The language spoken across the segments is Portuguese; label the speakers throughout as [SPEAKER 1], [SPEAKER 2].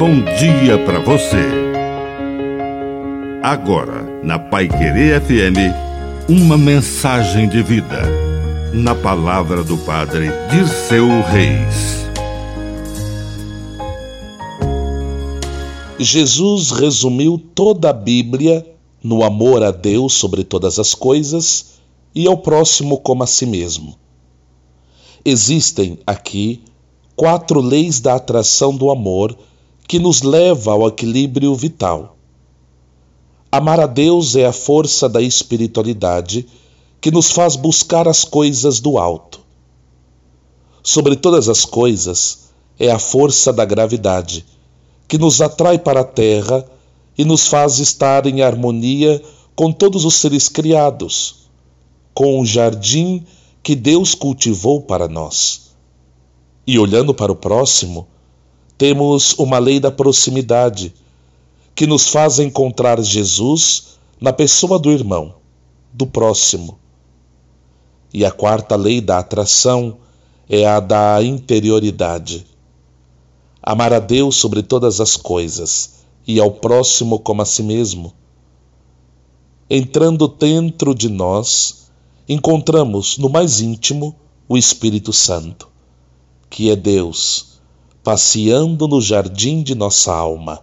[SPEAKER 1] bom dia para você. Agora, na Pai Querer FM, uma mensagem de vida. Na palavra do Padre Dirceu Reis.
[SPEAKER 2] Jesus resumiu toda a Bíblia no amor a Deus sobre todas as coisas e ao próximo como a si mesmo. Existem aqui quatro leis da atração do amor que nos leva ao equilíbrio vital. Amar a Deus é a força da espiritualidade que nos faz buscar as coisas do alto. Sobre todas as coisas, é a força da gravidade que nos atrai para a terra e nos faz estar em harmonia com todos os seres criados, com o jardim que Deus cultivou para nós. E olhando para o próximo, temos uma lei da proximidade que nos faz encontrar Jesus na pessoa do irmão, do próximo. E a quarta lei da atração é a da interioridade. Amar a Deus sobre todas as coisas e ao próximo como a si mesmo. Entrando dentro de nós, encontramos no mais íntimo o Espírito Santo, que é Deus passeando no jardim de nossa alma.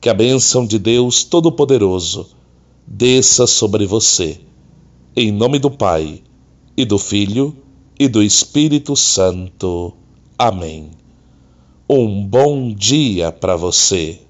[SPEAKER 2] Que a bênção de Deus Todo-Poderoso desça sobre você, em nome do Pai, e do Filho, e do Espírito Santo. Amém. Um bom dia para você.